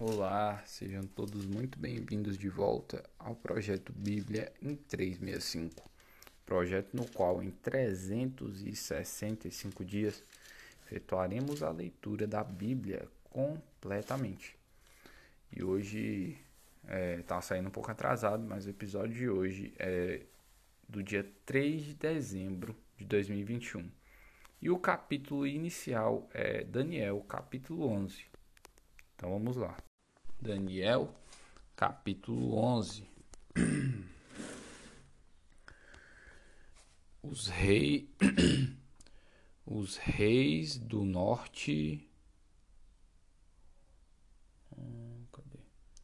Olá, sejam todos muito bem-vindos de volta ao projeto Bíblia em 365. Projeto no qual em 365 dias efetuaremos a leitura da Bíblia completamente. E hoje está é, saindo um pouco atrasado, mas o episódio de hoje é do dia 3 de dezembro de 2021. E o capítulo inicial é Daniel, capítulo 11. Então vamos lá. Daniel, capítulo 11. Os reis os reis do norte hum, cadê?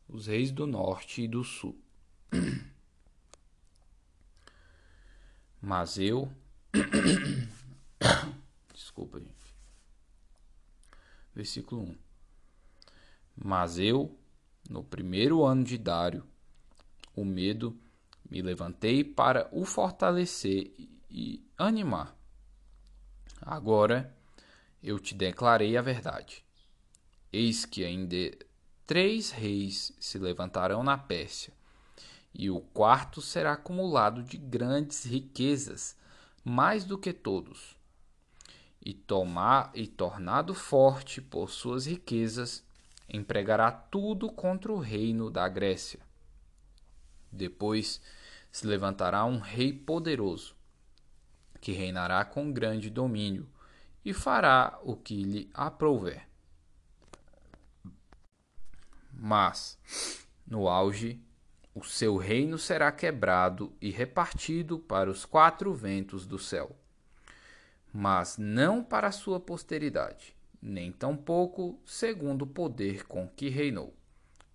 Os reis do norte e do sul. Mas eu Desculpa, gente. Versículo 1. Mas eu, no primeiro ano de Dário, o medo, me levantei para o fortalecer e animar. Agora eu te declarei a verdade. Eis que ainda três reis se levantarão na Pérsia, e o quarto será acumulado de grandes riquezas, mais do que todos. E tomar e tornado forte por suas riquezas, empregará tudo contra o reino da Grécia. Depois se levantará um rei poderoso, que reinará com grande domínio e fará o que lhe aprouver. Mas, no auge, o seu reino será quebrado e repartido para os quatro ventos do céu, mas não para a sua posteridade nem tampouco segundo o poder com que reinou,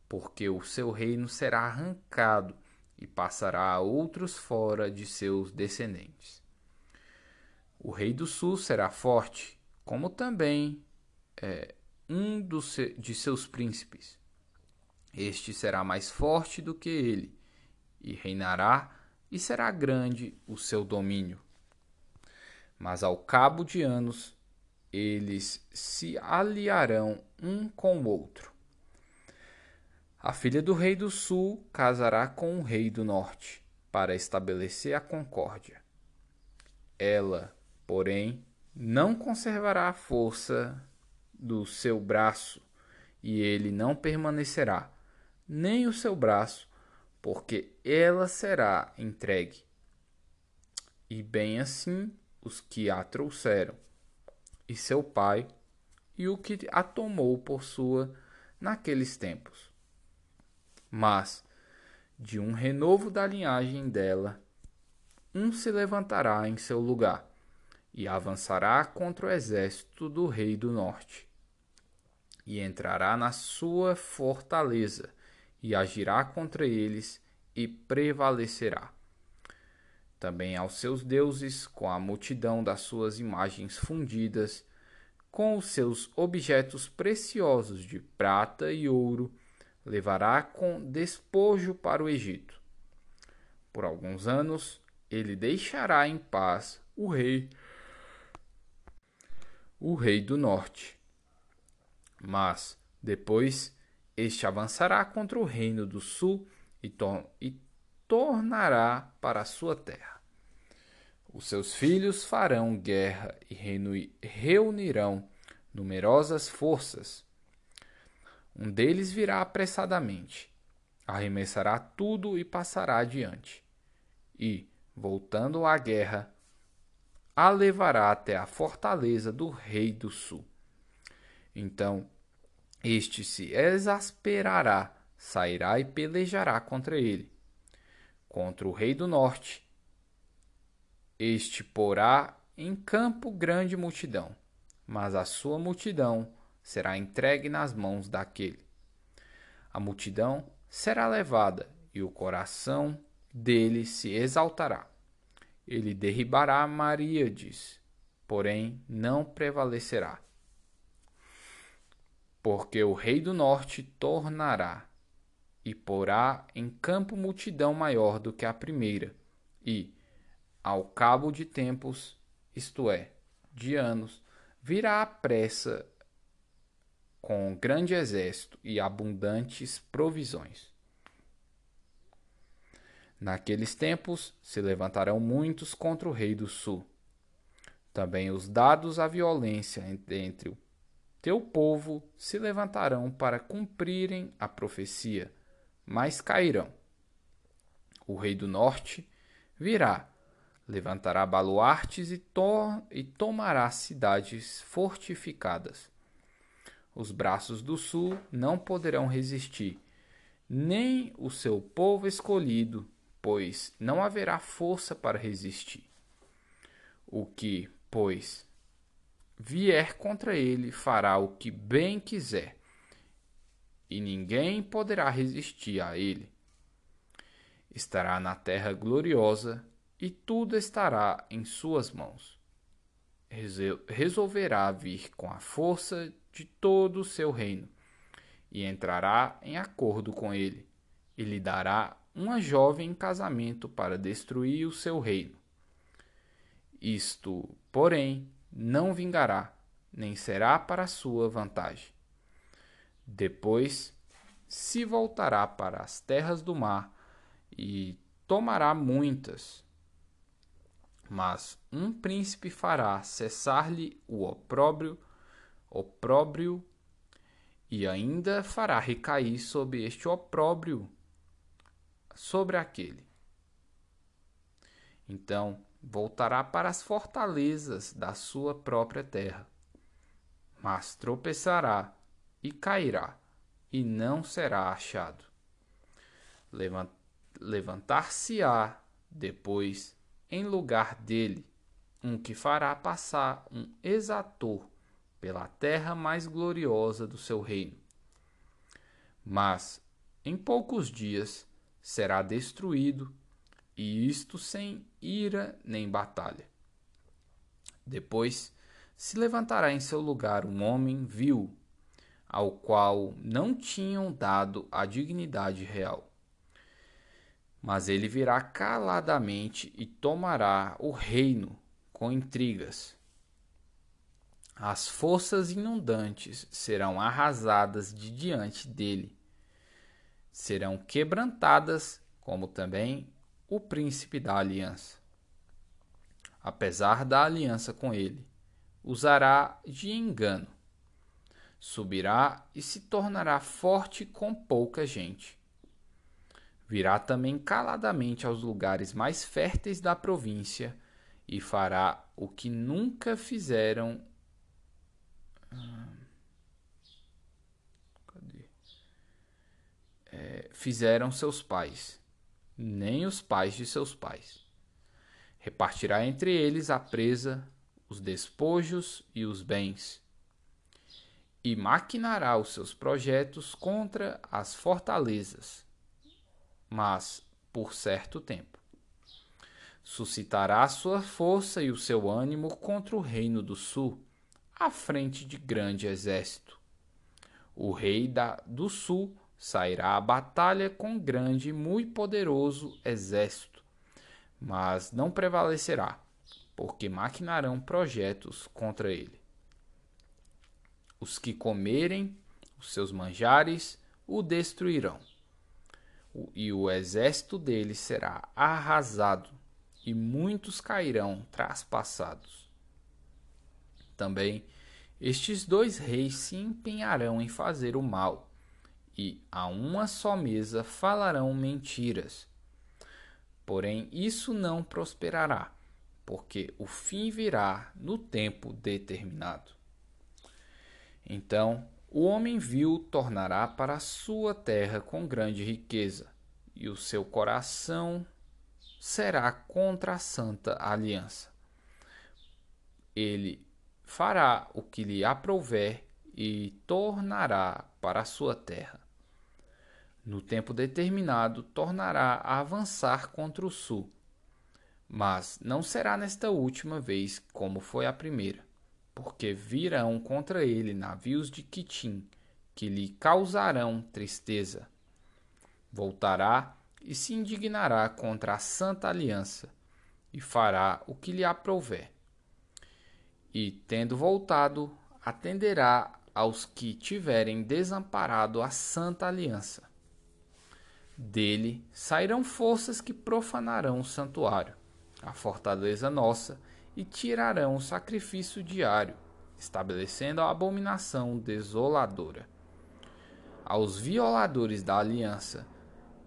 porque o seu reino será arrancado e passará a outros fora de seus descendentes. O rei do sul será forte, como também é, um dos, de seus príncipes. Este será mais forte do que ele, e reinará, e será grande o seu domínio. Mas ao cabo de anos eles se aliarão um com o outro. A filha do rei do sul casará com o rei do norte, para estabelecer a concórdia. Ela, porém, não conservará a força do seu braço, e ele não permanecerá, nem o seu braço, porque ela será entregue. E bem assim os que a trouxeram e seu pai, e o que a tomou por sua naqueles tempos. Mas, de um renovo da linhagem dela, um se levantará em seu lugar, e avançará contra o exército do rei do norte, e entrará na sua fortaleza, e agirá contra eles, e prevalecerá. Também aos seus deuses, com a multidão das suas imagens fundidas, com os seus objetos preciosos de prata e ouro, levará com despojo para o Egito. Por alguns anos, ele deixará em paz o rei, o rei do norte. Mas, depois, este avançará contra o reino do sul e, to e tornará para a sua terra. Os seus filhos farão guerra e reunirão numerosas forças. Um deles virá apressadamente, arremessará tudo e passará adiante. E, voltando à guerra, a levará até a fortaleza do rei do sul. Então, este se exasperará, sairá e pelejará contra ele contra o rei do norte. Este porá em campo grande multidão, mas a sua multidão será entregue nas mãos daquele. A multidão será levada e o coração dele se exaltará. Ele derribará Maríades, porém não prevalecerá. Porque o rei do norte tornará e porá em campo multidão maior do que a primeira, e, ao cabo de tempos, isto é, de anos, virá à pressa com grande exército e abundantes provisões. Naqueles tempos se levantarão muitos contra o rei do sul. Também os dados à violência entre o teu povo se levantarão para cumprirem a profecia, mas cairão. O rei do norte virá, levantará baluartes e, to e tomará cidades fortificadas. Os braços do sul não poderão resistir, nem o seu povo escolhido, pois não haverá força para resistir. O que, pois, vier contra ele fará o que bem quiser, e ninguém poderá resistir a ele. Estará na terra gloriosa, e tudo estará em suas mãos. Resolverá vir com a força de todo o seu reino, e entrará em acordo com ele, e lhe dará uma jovem em casamento para destruir o seu reino. Isto, porém, não vingará, nem será para sua vantagem. Depois se voltará para as terras do mar e tomará muitas. Mas um príncipe fará cessar-lhe o opróbrio, opróbrio, e ainda fará recair sobre este opróbrio sobre aquele. Então voltará para as fortalezas da sua própria terra, mas tropeçará e cairá, e não será achado. Levantar-se-á depois em lugar dele um que fará passar um exator pela terra mais gloriosa do seu reino. Mas em poucos dias será destruído, e isto sem ira nem batalha. Depois se levantará em seu lugar um homem vil, ao qual não tinham dado a dignidade real. Mas ele virá caladamente e tomará o reino com intrigas. As forças inundantes serão arrasadas de diante dele serão quebrantadas, como também o príncipe da aliança. Apesar da aliança com ele, usará de engano. Subirá e se tornará forte com pouca gente. Virá também caladamente aos lugares mais férteis da província e fará o que nunca fizeram. é, fizeram seus pais, nem os pais de seus pais. Repartirá entre eles a presa, os despojos e os bens, e maquinará os seus projetos contra as fortalezas, mas por certo tempo. Suscitará sua força e o seu ânimo contra o reino do sul, à frente de grande exército. O rei da, do sul sairá à batalha com grande e muito poderoso exército, mas não prevalecerá, porque maquinarão projetos contra ele. Os que comerem os seus manjares o destruirão, e o exército dele será arrasado, e muitos cairão traspassados. Também estes dois reis se empenharão em fazer o mal e a uma só mesa falarão mentiras. Porém, isso não prosperará, porque o fim virá no tempo determinado. Então, o homem vil tornará para a sua terra com grande riqueza, e o seu coração será contra a santa aliança. Ele fará o que lhe aprouver e tornará para a sua terra no tempo determinado, tornará a avançar contra o sul. Mas não será nesta última vez como foi a primeira, porque virão contra ele navios de Quitim, que lhe causarão tristeza. Voltará e se indignará contra a santa aliança, e fará o que lhe aprouver. E, tendo voltado, atenderá aos que tiverem desamparado a santa aliança. Dele sairão forças que profanarão o santuário, a fortaleza nossa, e tirarão o sacrifício diário, estabelecendo a abominação desoladora. Aos violadores da aliança,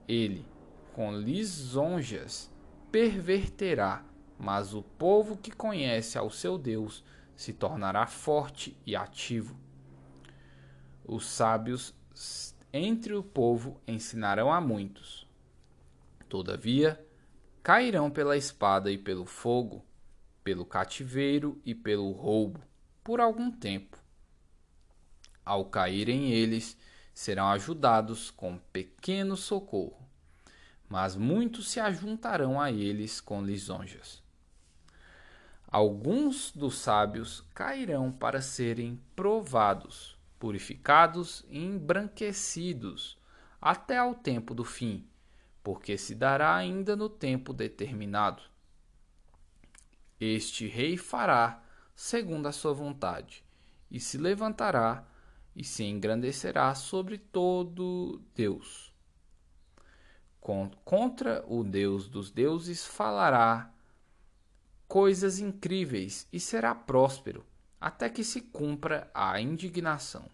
ele, com lisonjas, perverterá, mas o povo que conhece ao seu Deus se tornará forte e ativo. Os sábios entre o povo ensinarão a muitos. Todavia, cairão pela espada e pelo fogo, pelo cativeiro e pelo roubo, por algum tempo. Ao caírem eles, serão ajudados com pequeno socorro, mas muitos se ajuntarão a eles com lisonjas. Alguns dos sábios cairão para serem provados, purificados e embranquecidos até ao tempo do fim, porque se dará ainda no tempo determinado. Este rei fará segundo a sua vontade, e se levantará e se engrandecerá sobre todo Deus. Contra o Deus dos deuses falará coisas incríveis e será próspero, até que se cumpra a indignação.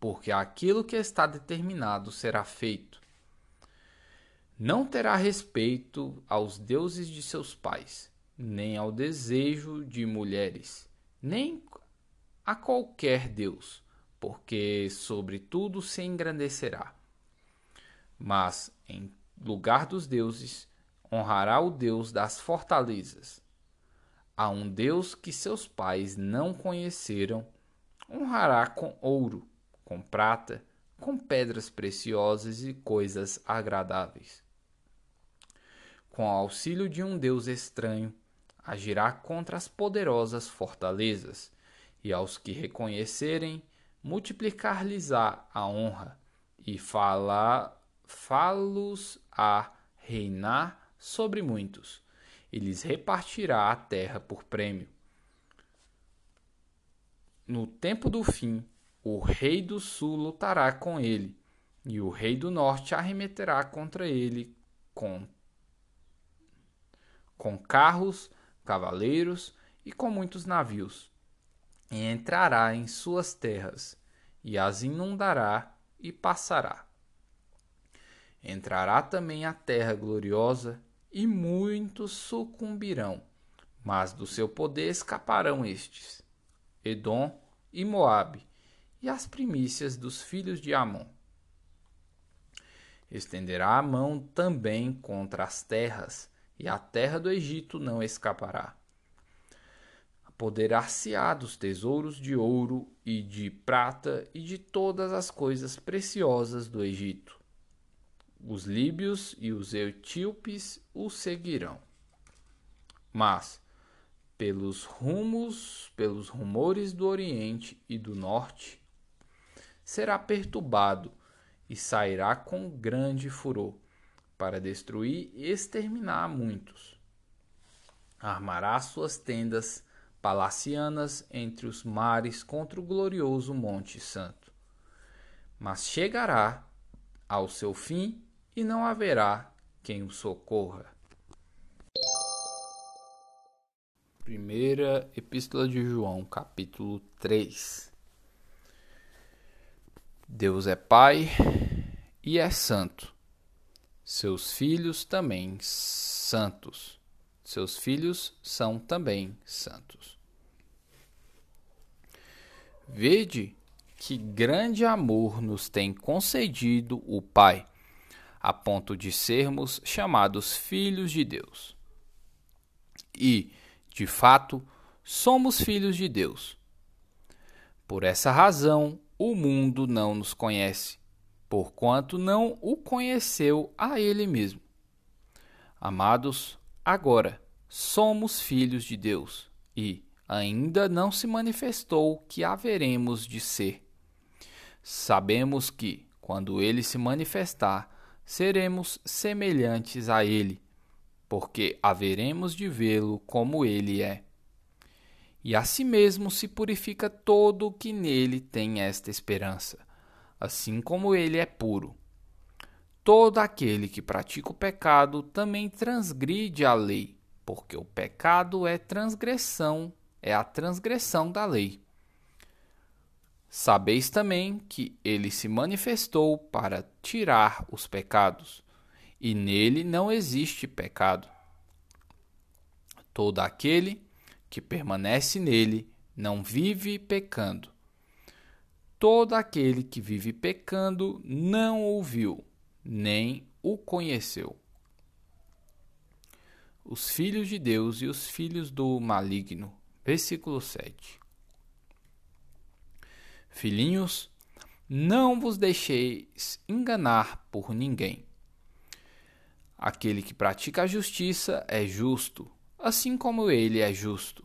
Porque aquilo que está determinado será feito. Não terá respeito aos deuses de seus pais, nem ao desejo de mulheres, nem a qualquer deus, porque sobre tudo se engrandecerá. Mas, em lugar dos deuses, honrará o Deus das fortalezas. A um Deus que seus pais não conheceram, honrará com ouro, com prata, com pedras preciosas e coisas agradáveis. Com o auxílio de um Deus estranho, agirá contra as poderosas fortalezas, e aos que reconhecerem, multiplicar-lhes-á a honra, e a reinar sobre muitos, e lhes repartirá a terra por prêmio. No tempo do fim, o rei do sul lutará com ele, e o rei do norte arremeterá contra ele com, com carros, cavaleiros e com muitos navios, e entrará em suas terras, e as inundará e passará. Entrará também a terra gloriosa e muitos sucumbirão, mas do seu poder escaparão estes: Edom e Moabe, e as primícias dos filhos de Amon. Estenderá a mão também contra as terras, e a terra do Egito não escapará. Apoderar-se-á dos tesouros de ouro e de prata e de todas as coisas preciosas do Egito os líbios e os etíopes o seguirão. Mas, pelos rumos, pelos rumores do Oriente e do Norte, será perturbado e sairá com grande furor, para destruir e exterminar muitos. Armará suas tendas palacianas entre os mares contra o glorioso Monte Santo. Mas chegará ao seu fim e não haverá quem o socorra. Primeira Epístola de João, capítulo 3. Deus é Pai e é santo. Seus filhos também santos. Seus filhos são também santos. Vede que grande amor nos tem concedido o Pai a ponto de sermos chamados filhos de Deus. E, de fato, somos filhos de Deus. Por essa razão, o mundo não nos conhece, porquanto não o conheceu a Ele mesmo. Amados, agora somos filhos de Deus e ainda não se manifestou que haveremos de ser. Sabemos que, quando ele se manifestar, seremos semelhantes a Ele, porque haveremos de vê-lo como Ele é. e a si mesmo se purifica todo o que nele tem esta esperança, assim como ele é puro. Todo aquele que pratica o pecado também transgride a lei, porque o pecado é transgressão, é a transgressão da lei. Sabeis também que ele se manifestou para tirar os pecados, e nele não existe pecado. Todo aquele que permanece nele não vive pecando. Todo aquele que vive pecando não ouviu, nem o conheceu. Os filhos de Deus e os filhos do maligno. Versículo 7. Filhinhos, não vos deixeis enganar por ninguém. Aquele que pratica a justiça é justo, assim como ele é justo.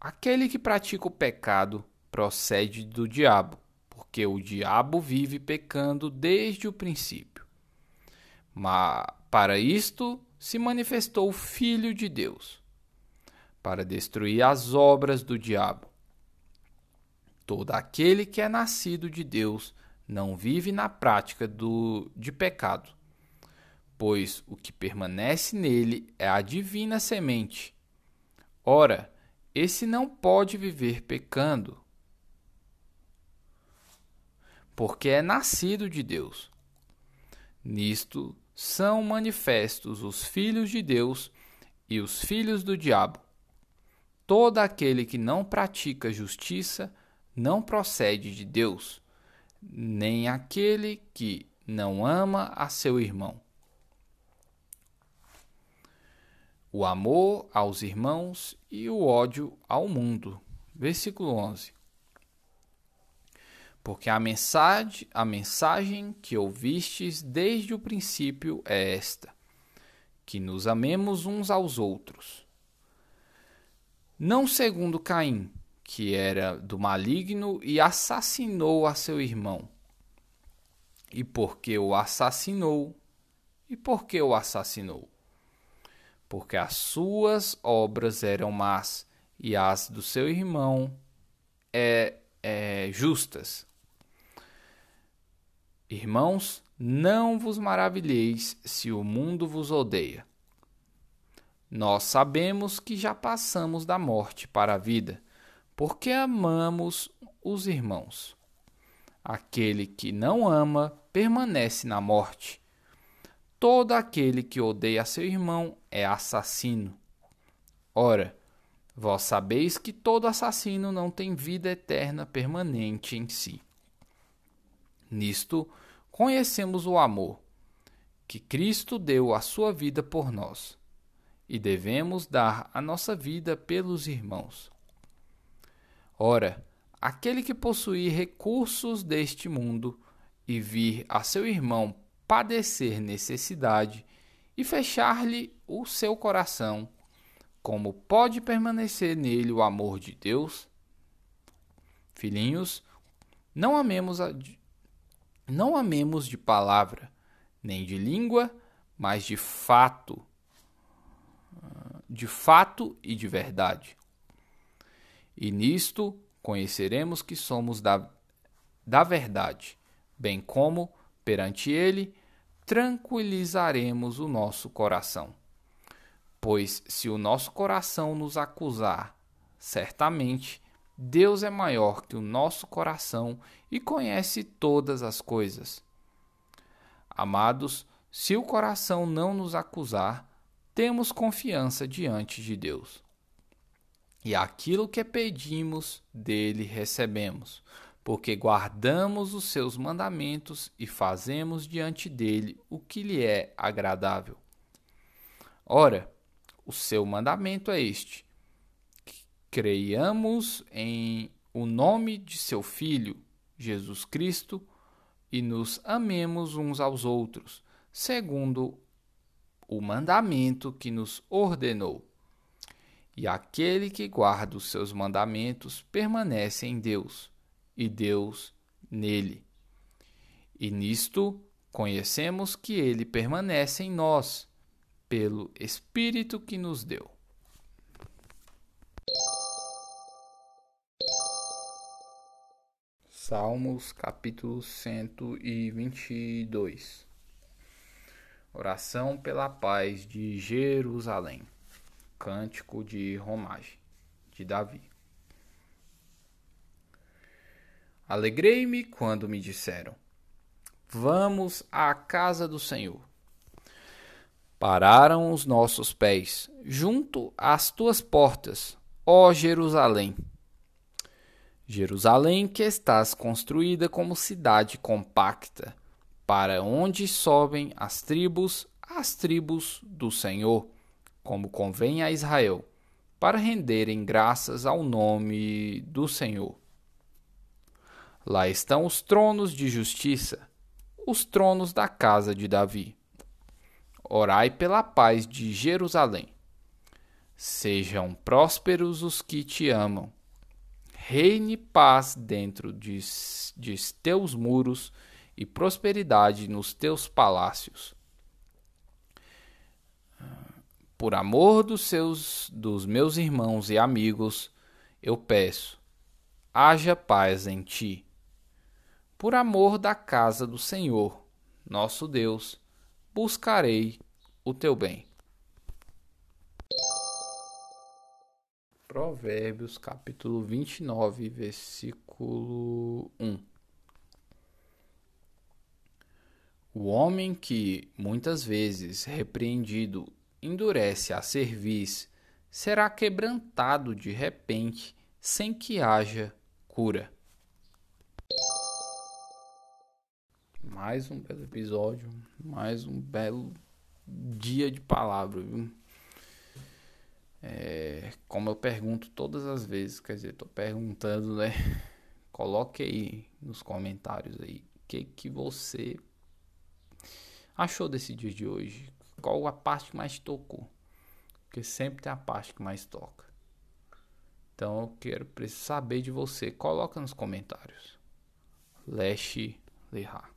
Aquele que pratica o pecado procede do diabo, porque o diabo vive pecando desde o princípio. Mas para isto se manifestou o Filho de Deus, para destruir as obras do diabo. Todo aquele que é nascido de Deus não vive na prática do, de pecado, pois o que permanece nele é a divina semente. Ora, esse não pode viver pecando, porque é nascido de Deus. Nisto são manifestos os filhos de Deus e os filhos do diabo. Todo aquele que não pratica justiça não procede de Deus, nem aquele que não ama a seu irmão. o amor aos irmãos e o ódio ao mundo. Versículo 11. Porque a mensagem, a mensagem que ouvistes desde o princípio é esta: que nos amemos uns aos outros. Não segundo Caim, que era do maligno e assassinou a seu irmão. E porque o assassinou? E por que o assassinou? porque as suas obras eram más e as do seu irmão é, é, justas. Irmãos, não vos maravilheis se o mundo vos odeia. Nós sabemos que já passamos da morte para a vida, porque amamos os irmãos. Aquele que não ama permanece na morte. Todo aquele que odeia seu irmão é assassino. Ora, vós sabeis que todo assassino não tem vida eterna permanente em si. Nisto conhecemos o amor, que Cristo deu a sua vida por nós, e devemos dar a nossa vida pelos irmãos. Ora, aquele que possuir recursos deste mundo e vir a seu irmão padecer necessidade e fechar-lhe o seu coração, como pode permanecer nele o amor de Deus? Filhinhos, não amemos a, não amemos de palavra, nem de língua, mas de fato, de fato e de verdade. E nisto conheceremos que somos da, da verdade, bem como perante ele tranquilizaremos o nosso coração. Pois se o nosso coração nos acusar, certamente Deus é maior que o nosso coração e conhece todas as coisas. Amados, se o coração não nos acusar, temos confiança diante de Deus. E aquilo que pedimos dele recebemos, porque guardamos os seus mandamentos e fazemos diante dele o que lhe é agradável. Ora, o seu mandamento é este: creiamos em o nome de seu Filho, Jesus Cristo, e nos amemos uns aos outros, segundo o mandamento que nos ordenou. E aquele que guarda os seus mandamentos permanece em Deus e Deus nele. E nisto conhecemos que ele permanece em nós, pelo Espírito que nos deu. Salmos capítulo 122 Oração pela paz de Jerusalém Cântico de Romagem de Davi Alegrei-me quando me disseram Vamos à casa do Senhor. Pararam os nossos pés junto às tuas portas, ó Jerusalém. Jerusalém, que estás construída como cidade compacta, para onde sobem as tribos, as tribos do Senhor, como convém a Israel, para renderem graças ao nome do Senhor. Lá estão os tronos de justiça, os tronos da casa de Davi. Orai pela paz de Jerusalém. Sejam prósperos os que te amam reine paz dentro de, de teus muros e prosperidade nos teus palácios. Por amor dos seus dos meus irmãos e amigos, eu peço, haja paz em ti. Por amor da casa do Senhor, nosso Deus, buscarei o teu bem. Provérbios, capítulo 29, versículo 1. O homem que, muitas vezes repreendido, endurece a cerviz, será quebrantado de repente, sem que haja cura. Mais um belo episódio, mais um belo dia de palavra, viu? É, como eu pergunto todas as vezes, quer dizer, tô perguntando, né? Coloque aí nos comentários aí o que que você achou desse dia de hoje. Qual a parte que mais tocou? Porque sempre tem a parte que mais toca. Então eu quero saber de você. Coloca nos comentários. Leste Lehar.